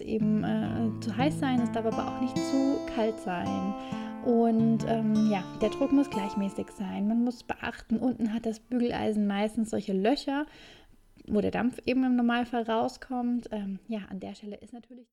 eben äh, zu heiß sein, es darf aber auch nicht zu kalt sein. Und ähm, ja, der Druck muss gleichmäßig sein. Man muss beachten, unten hat das Bügeleisen meistens solche Löcher, wo der Dampf eben im Normalfall rauskommt. Ähm, ja, an der Stelle ist natürlich.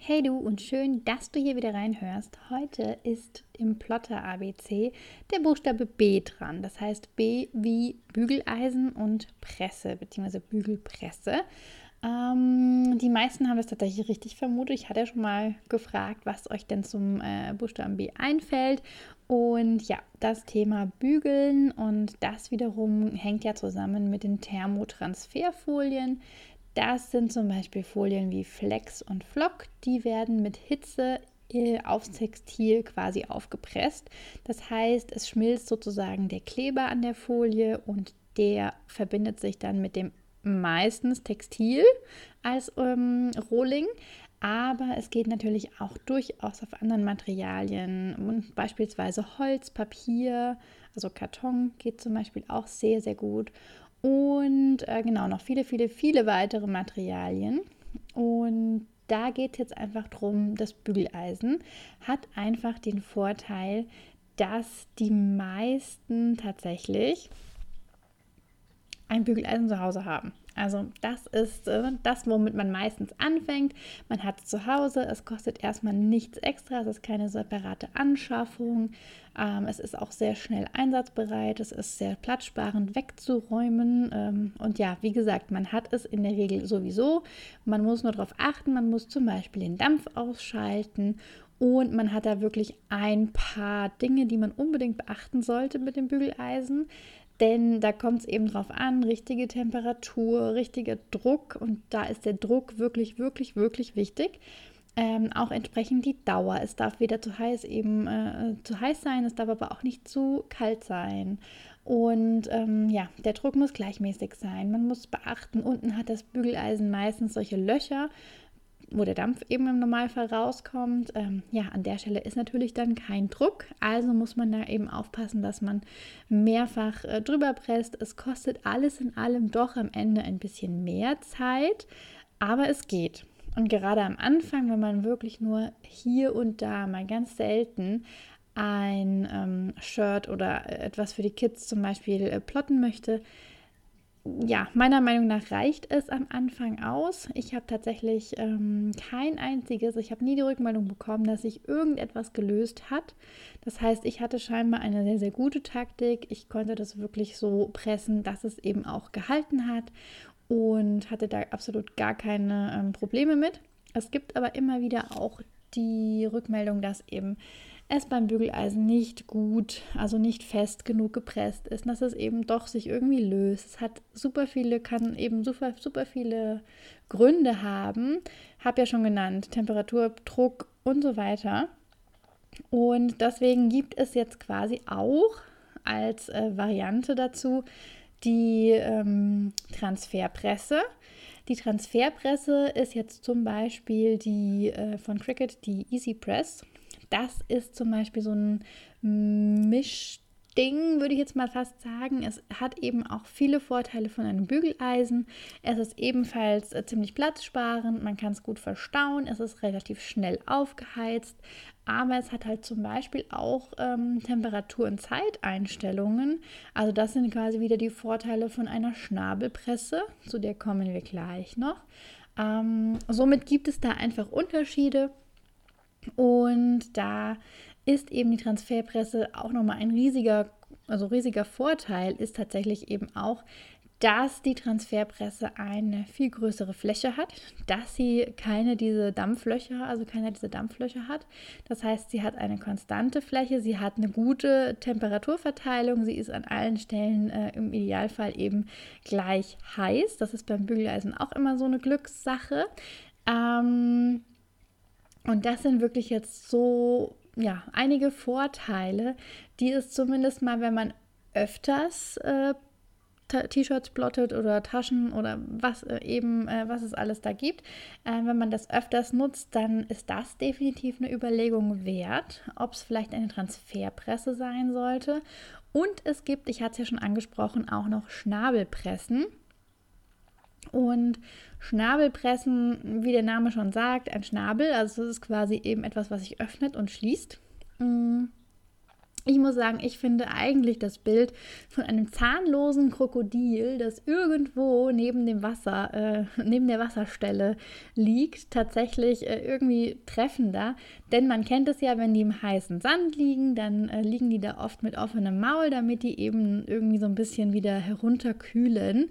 Hey du und schön, dass du hier wieder reinhörst. Heute ist im Plotter ABC der Buchstabe B dran. Das heißt B wie Bügeleisen und Presse bzw. Bügelpresse. Ähm, die meisten haben das tatsächlich richtig vermutet. Ich hatte ja schon mal gefragt, was euch denn zum äh, Buchstaben B einfällt. Und ja, das Thema Bügeln und das wiederum hängt ja zusammen mit den Thermotransferfolien. Das sind zum Beispiel Folien wie Flex und Flock. Die werden mit Hitze äh, aufs Textil quasi aufgepresst. Das heißt, es schmilzt sozusagen der Kleber an der Folie und der verbindet sich dann mit dem meistens Textil als ähm, Rohling, aber es geht natürlich auch durchaus auf anderen Materialien, beispielsweise Holz, Papier, also Karton geht zum Beispiel auch sehr, sehr gut. Und äh, genau, noch viele, viele, viele weitere Materialien. Und da geht es jetzt einfach darum, das Bügeleisen hat einfach den Vorteil, dass die meisten tatsächlich ein Bügeleisen zu Hause haben. Also das ist äh, das, womit man meistens anfängt. Man hat es zu Hause, es kostet erstmal nichts extra, es ist keine separate Anschaffung. Ähm, es ist auch sehr schnell einsatzbereit, es ist sehr platzsparend wegzuräumen. Ähm, und ja, wie gesagt, man hat es in der Regel sowieso. Man muss nur darauf achten, man muss zum Beispiel den Dampf ausschalten und man hat da wirklich ein paar Dinge, die man unbedingt beachten sollte mit dem Bügeleisen. Denn da kommt es eben drauf an, richtige Temperatur, richtiger Druck und da ist der Druck wirklich, wirklich, wirklich wichtig. Ähm, auch entsprechend die Dauer. Es darf weder zu heiß eben äh, zu heiß sein, es darf aber auch nicht zu kalt sein. Und ähm, ja, der Druck muss gleichmäßig sein. Man muss beachten, unten hat das Bügeleisen meistens solche Löcher, wo der Dampf eben im Normalfall rauskommt. Ähm, ja, an der Stelle ist natürlich dann kein Druck. Also muss man da eben aufpassen, dass man mehrfach äh, drüber presst. Es kostet alles in allem doch am Ende ein bisschen mehr Zeit, aber es geht. Und gerade am Anfang, wenn man wirklich nur hier und da mal ganz selten ein ähm, Shirt oder etwas für die Kids zum Beispiel äh, plotten möchte, ja, meiner Meinung nach reicht es am Anfang aus. Ich habe tatsächlich ähm, kein einziges, ich habe nie die Rückmeldung bekommen, dass sich irgendetwas gelöst hat. Das heißt, ich hatte scheinbar eine sehr, sehr gute Taktik. Ich konnte das wirklich so pressen, dass es eben auch gehalten hat und hatte da absolut gar keine ähm, Probleme mit. Es gibt aber immer wieder auch die Rückmeldung, dass eben es beim Bügeleisen nicht gut, also nicht fest genug gepresst ist, dass es eben doch sich irgendwie löst. Es hat super viele, kann eben super, super viele Gründe haben. Habe ja schon genannt, Temperatur, Druck und so weiter. Und deswegen gibt es jetzt quasi auch als äh, Variante dazu die ähm, Transferpresse. Die Transferpresse ist jetzt zum Beispiel die äh, von Cricut, die Easy Press. Das ist zum Beispiel so ein Mischding, würde ich jetzt mal fast sagen. Es hat eben auch viele Vorteile von einem Bügeleisen. Es ist ebenfalls äh, ziemlich platzsparend, man kann es gut verstauen, es ist relativ schnell aufgeheizt, aber es hat halt zum Beispiel auch ähm, Temperatur- und Zeiteinstellungen. Also das sind quasi wieder die Vorteile von einer Schnabelpresse, zu der kommen wir gleich noch. Ähm, somit gibt es da einfach Unterschiede. Und da ist eben die Transferpresse auch nochmal ein riesiger, also riesiger Vorteil, ist tatsächlich eben auch, dass die Transferpresse eine viel größere Fläche hat, dass sie keine diese Dampflöcher, also keine diese Dampflöcher hat. Das heißt, sie hat eine konstante Fläche, sie hat eine gute Temperaturverteilung, sie ist an allen Stellen äh, im Idealfall eben gleich heiß. Das ist beim Bügeleisen auch immer so eine Glückssache. Ähm, und das sind wirklich jetzt so, ja, einige Vorteile, die es zumindest mal, wenn man öfters äh, T-Shirts plottet oder Taschen oder was äh, eben, äh, was es alles da gibt. Äh, wenn man das öfters nutzt, dann ist das definitiv eine Überlegung wert, ob es vielleicht eine Transferpresse sein sollte. Und es gibt, ich hatte es ja schon angesprochen, auch noch Schnabelpressen. Und Schnabelpressen, wie der Name schon sagt, ein Schnabel, also das ist quasi eben etwas, was sich öffnet und schließt. Mm. Ich muss sagen, ich finde eigentlich das Bild von einem zahnlosen Krokodil, das irgendwo neben dem Wasser, äh, neben der Wasserstelle liegt, tatsächlich äh, irgendwie treffender. Denn man kennt es ja, wenn die im heißen Sand liegen, dann äh, liegen die da oft mit offenem Maul, damit die eben irgendwie so ein bisschen wieder herunterkühlen.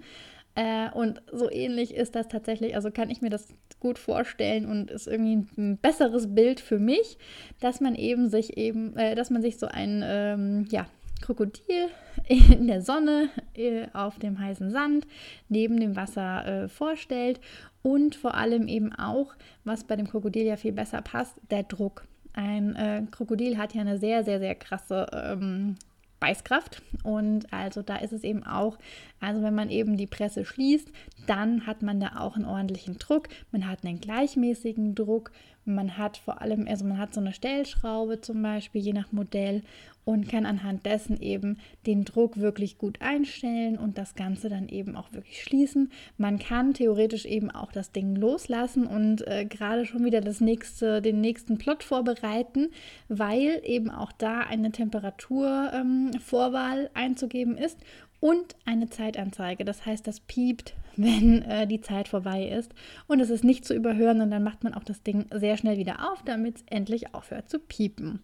Äh, und so ähnlich ist das tatsächlich, also kann ich mir das gut vorstellen und ist irgendwie ein besseres Bild für mich, dass man eben sich eben, äh, dass man sich so ein, ähm, ja, Krokodil in der Sonne äh, auf dem heißen Sand neben dem Wasser äh, vorstellt und vor allem eben auch, was bei dem Krokodil ja viel besser passt, der Druck. Ein äh, Krokodil hat ja eine sehr, sehr, sehr krasse ähm, Beißkraft. Und also da ist es eben auch, also wenn man eben die Presse schließt, dann hat man da auch einen ordentlichen Druck. Man hat einen gleichmäßigen Druck. Man hat vor allem, also man hat so eine Stellschraube zum Beispiel, je nach Modell und kann anhand dessen eben den Druck wirklich gut einstellen und das Ganze dann eben auch wirklich schließen. Man kann theoretisch eben auch das Ding loslassen und äh, gerade schon wieder das nächste, den nächsten Plot vorbereiten, weil eben auch da eine Temperaturvorwahl ähm, einzugeben ist und eine Zeitanzeige. Das heißt, das piept, wenn äh, die Zeit vorbei ist. Und es ist nicht zu überhören und dann macht man auch das Ding sehr schnell wieder auf, damit es endlich aufhört zu piepen.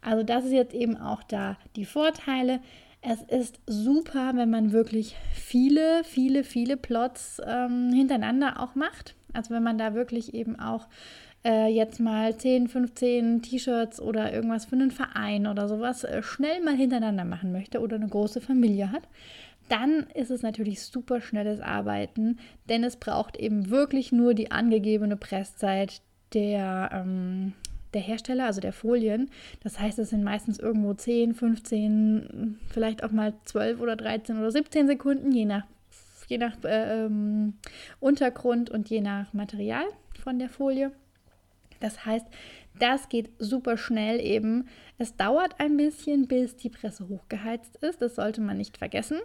Also das ist jetzt eben auch da die Vorteile. Es ist super, wenn man wirklich viele, viele, viele Plots ähm, hintereinander auch macht. Also wenn man da wirklich eben auch äh, jetzt mal 10, 15 T-Shirts oder irgendwas für einen Verein oder sowas äh, schnell mal hintereinander machen möchte oder eine große Familie hat, dann ist es natürlich super schnelles Arbeiten, denn es braucht eben wirklich nur die angegebene Presszeit der, ähm, der Hersteller, also der Folien. Das heißt, es sind meistens irgendwo 10, 15, vielleicht auch mal 12 oder 13 oder 17 Sekunden, je nach, je nach äh, ähm, Untergrund und je nach Material von der Folie. Das heißt, das geht super schnell eben. Es dauert ein bisschen, bis die Presse hochgeheizt ist. Das sollte man nicht vergessen.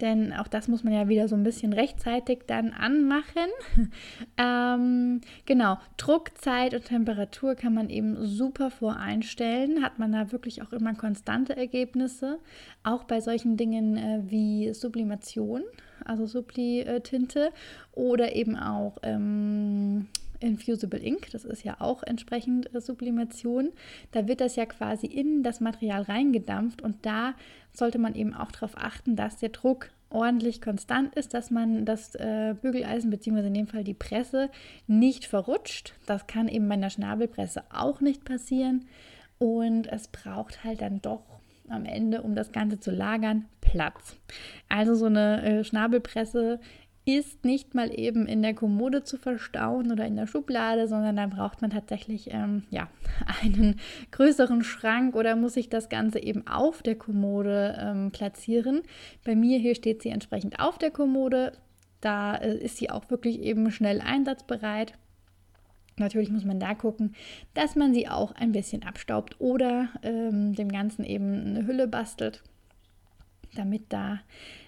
Denn auch das muss man ja wieder so ein bisschen rechtzeitig dann anmachen. ähm, genau, Druck, Zeit und Temperatur kann man eben super voreinstellen. Hat man da wirklich auch immer konstante Ergebnisse. Auch bei solchen Dingen äh, wie Sublimation, also Subli-Tinte oder eben auch ähm, Infusible Ink, das ist ja auch entsprechend äh, Sublimation. Da wird das ja quasi in das Material reingedampft und da sollte man eben auch darauf achten, dass der Druck ordentlich konstant ist, dass man das äh, Bügeleisen bzw. in dem Fall die Presse nicht verrutscht. Das kann eben bei einer Schnabelpresse auch nicht passieren und es braucht halt dann doch am Ende, um das Ganze zu lagern, Platz. Also so eine äh, Schnabelpresse ist nicht mal eben in der Kommode zu verstauen oder in der Schublade, sondern da braucht man tatsächlich ähm, ja, einen größeren Schrank oder muss sich das Ganze eben auf der Kommode ähm, platzieren. Bei mir hier steht sie entsprechend auf der Kommode. Da äh, ist sie auch wirklich eben schnell einsatzbereit. Natürlich muss man da gucken, dass man sie auch ein bisschen abstaubt oder ähm, dem Ganzen eben eine Hülle bastelt, damit da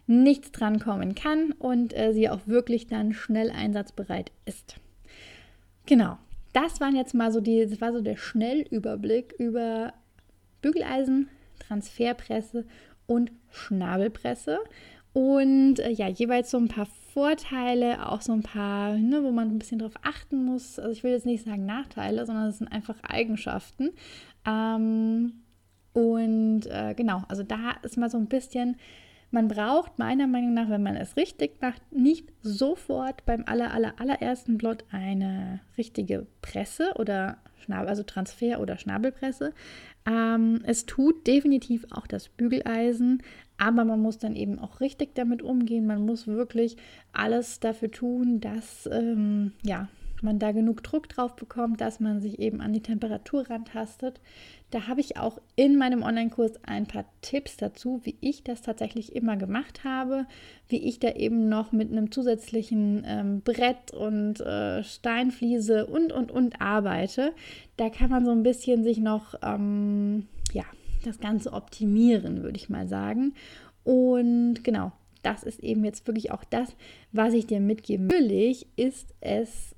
nichts drankommen kann und äh, sie auch wirklich dann schnell einsatzbereit ist. Genau, das waren jetzt mal so die, das war so der Schnellüberblick über Bügeleisen, Transferpresse und Schnabelpresse. Und äh, ja, jeweils so ein paar Vorteile, auch so ein paar, ne, wo man ein bisschen drauf achten muss. Also ich will jetzt nicht sagen Nachteile, sondern es sind einfach Eigenschaften. Ähm, und äh, genau, also da ist mal so ein bisschen man braucht meiner Meinung nach, wenn man es richtig macht, nicht sofort beim aller, aller, allerersten Blot eine richtige Presse oder Schnabel, also Transfer- oder Schnabelpresse. Ähm, es tut definitiv auch das Bügeleisen, aber man muss dann eben auch richtig damit umgehen. Man muss wirklich alles dafür tun, dass ähm, ja, man da genug Druck drauf bekommt, dass man sich eben an die Temperatur rantastet. Da habe ich auch in meinem Online-Kurs ein paar Tipps dazu, wie ich das tatsächlich immer gemacht habe, wie ich da eben noch mit einem zusätzlichen ähm, Brett und äh, Steinfliese und, und, und arbeite. Da kann man so ein bisschen sich noch, ähm, ja, das Ganze optimieren, würde ich mal sagen. Und genau, das ist eben jetzt wirklich auch das, was ich dir mitgeben will. Natürlich ist es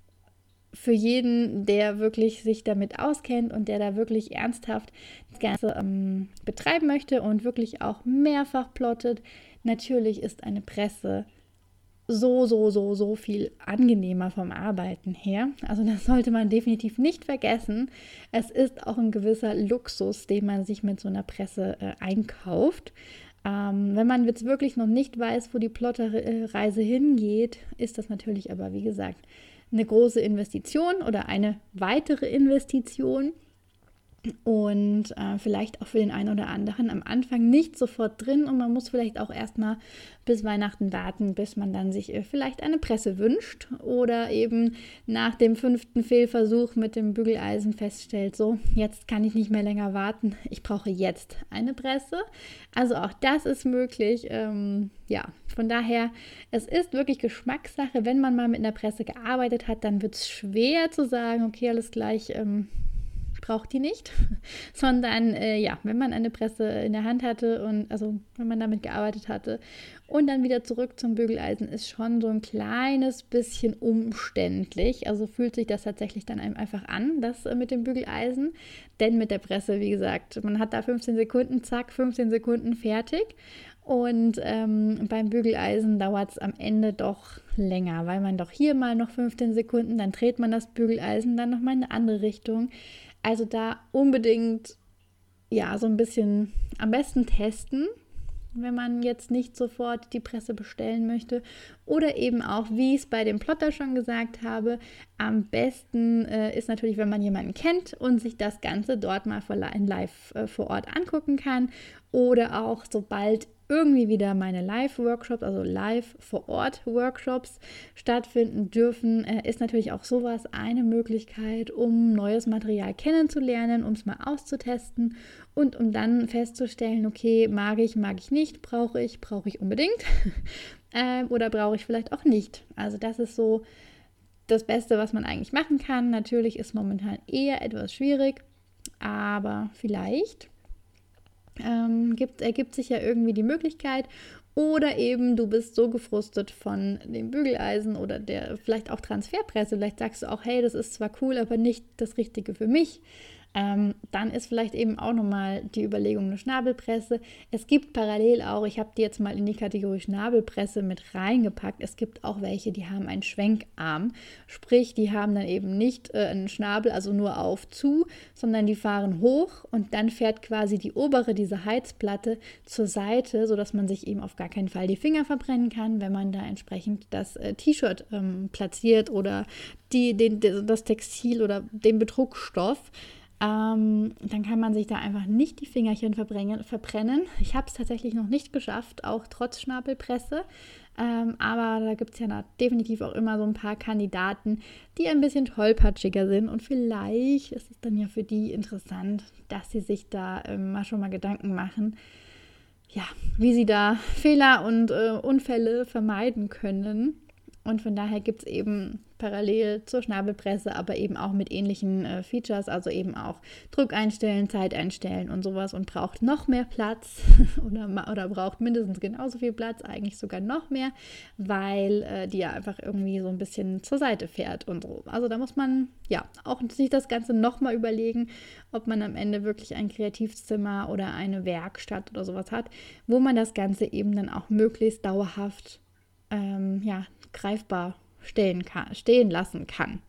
für jeden, der wirklich sich damit auskennt und der da wirklich ernsthaft das Ganze ähm, betreiben möchte und wirklich auch mehrfach plottet, natürlich ist eine Presse so, so, so, so viel angenehmer vom Arbeiten her. Also das sollte man definitiv nicht vergessen. Es ist auch ein gewisser Luxus, den man sich mit so einer Presse äh, einkauft. Ähm, wenn man jetzt wirklich noch nicht weiß, wo die Plotterreise hingeht, ist das natürlich aber, wie gesagt, eine große Investition oder eine weitere Investition und äh, vielleicht auch für den einen oder anderen am Anfang nicht sofort drin und man muss vielleicht auch erstmal bis Weihnachten warten, bis man dann sich äh, vielleicht eine Presse wünscht oder eben nach dem fünften Fehlversuch mit dem Bügeleisen feststellt, so jetzt kann ich nicht mehr länger warten, ich brauche jetzt eine Presse. Also auch das ist möglich. Ähm, ja, von daher, es ist wirklich Geschmackssache. Wenn man mal mit einer Presse gearbeitet hat, dann wird es schwer zu sagen, okay, alles gleich. Ähm, braucht die nicht, sondern äh, ja, wenn man eine Presse in der Hand hatte und also wenn man damit gearbeitet hatte und dann wieder zurück zum Bügeleisen ist schon so ein kleines bisschen umständlich. Also fühlt sich das tatsächlich dann einem einfach an, das äh, mit dem Bügeleisen. Denn mit der Presse, wie gesagt, man hat da 15 Sekunden, zack, 15 Sekunden fertig. Und ähm, beim Bügeleisen dauert es am Ende doch länger, weil man doch hier mal noch 15 Sekunden, dann dreht man das Bügeleisen dann nochmal in eine andere Richtung. Also da unbedingt ja so ein bisschen am besten testen, wenn man jetzt nicht sofort die Presse bestellen möchte. Oder eben auch, wie ich es bei dem Plotter schon gesagt habe, am besten äh, ist natürlich, wenn man jemanden kennt und sich das Ganze dort mal live äh, vor Ort angucken kann. Oder auch, sobald irgendwie wieder meine Live-Workshops, also Live-vor-Ort-Workshops stattfinden dürfen, äh, ist natürlich auch sowas eine Möglichkeit, um neues Material kennenzulernen, um es mal auszutesten und um dann festzustellen, okay, mag ich, mag ich nicht, brauche ich, brauche ich unbedingt äh, oder brauche ich vielleicht auch nicht. Also das ist so das Beste, was man eigentlich machen kann. Natürlich ist momentan eher etwas schwierig, aber vielleicht ähm, gibt, ergibt sich ja irgendwie die Möglichkeit. Oder eben du bist so gefrustet von dem Bügeleisen oder der vielleicht auch Transferpresse. Vielleicht sagst du auch, hey, das ist zwar cool, aber nicht das Richtige für mich ähm, dann ist vielleicht eben auch nochmal die Überlegung eine Schnabelpresse. Es gibt parallel auch, ich habe die jetzt mal in die Kategorie Schnabelpresse mit reingepackt. Es gibt auch welche, die haben einen Schwenkarm, sprich, die haben dann eben nicht äh, einen Schnabel, also nur auf zu, sondern die fahren hoch und dann fährt quasi die obere, diese Heizplatte zur Seite, sodass man sich eben auf gar keinen Fall die Finger verbrennen kann, wenn man da entsprechend das äh, T-Shirt ähm, platziert oder die, den, das Textil oder den Bedruckstoff ähm, dann kann man sich da einfach nicht die Fingerchen verbrennen. Ich habe es tatsächlich noch nicht geschafft, auch trotz Schnabelpresse. Ähm, aber da gibt es ja definitiv auch immer so ein paar Kandidaten, die ein bisschen tollpatschiger sind. Und vielleicht ist es dann ja für die interessant, dass sie sich da ähm, mal schon mal Gedanken machen, ja, wie sie da Fehler und äh, Unfälle vermeiden können. Und von daher gibt es eben parallel zur Schnabelpresse, aber eben auch mit ähnlichen äh, Features, also eben auch Druck einstellen, Zeit einstellen und sowas und braucht noch mehr Platz oder, oder braucht mindestens genauso viel Platz, eigentlich sogar noch mehr, weil äh, die ja einfach irgendwie so ein bisschen zur Seite fährt und so. Also da muss man ja auch sich das Ganze nochmal überlegen, ob man am Ende wirklich ein Kreativzimmer oder eine Werkstatt oder sowas hat, wo man das Ganze eben dann auch möglichst dauerhaft ähm, ja, greifbar stehen, kann, stehen lassen kann.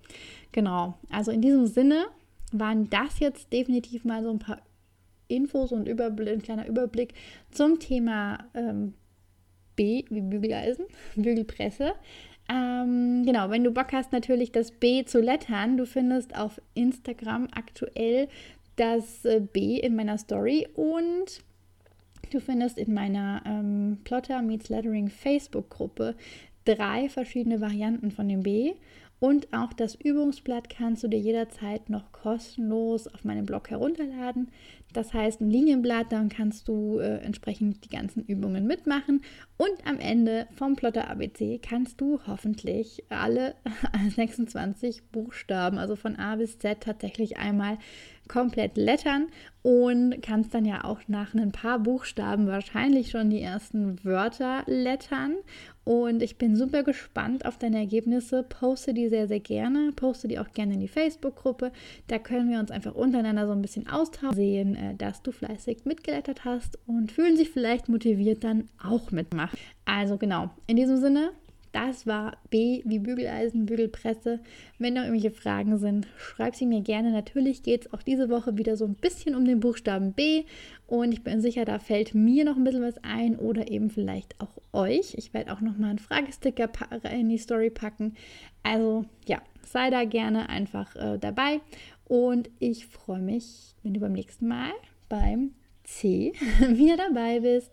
Genau, also in diesem Sinne waren das jetzt definitiv mal so ein paar Infos und Überblick, ein kleiner Überblick zum Thema ähm, B wie Bügeleisen, Bügelpresse. Ähm, genau, wenn du Bock hast, natürlich das B zu lettern, du findest auf Instagram aktuell das äh, B in meiner Story und du findest in meiner ähm, Plotter Meets Lettering Facebook-Gruppe drei verschiedene Varianten von dem B. Und auch das Übungsblatt kannst du dir jederzeit noch kostenlos auf meinem Blog herunterladen. Das heißt, ein Linienblatt, dann kannst du äh, entsprechend die ganzen Übungen mitmachen. Und am Ende vom Plotter ABC kannst du hoffentlich alle 26 Buchstaben, also von A bis Z, tatsächlich einmal komplett lettern und kannst dann ja auch nach ein paar Buchstaben wahrscheinlich schon die ersten Wörter lettern. Und ich bin super gespannt auf deine Ergebnisse. Poste die sehr, sehr gerne. Poste die auch gerne in die Facebook-Gruppe. Da können wir uns einfach untereinander so ein bisschen austauschen, sehen, äh, dass du fleißig mitgelettert hast und fühlen sich vielleicht motiviert dann auch mitmachen. Also genau, in diesem Sinne, das war B wie Bügeleisen, Bügelpresse. Wenn noch irgendwelche Fragen sind, schreib sie mir gerne. Natürlich geht es auch diese Woche wieder so ein bisschen um den Buchstaben B. Und ich bin sicher, da fällt mir noch ein bisschen was ein oder eben vielleicht auch euch. Ich werde auch noch mal einen Fragesticker in die Story packen. Also ja, sei da gerne einfach äh, dabei. Und ich freue mich, wenn du beim nächsten Mal beim C wieder dabei bist.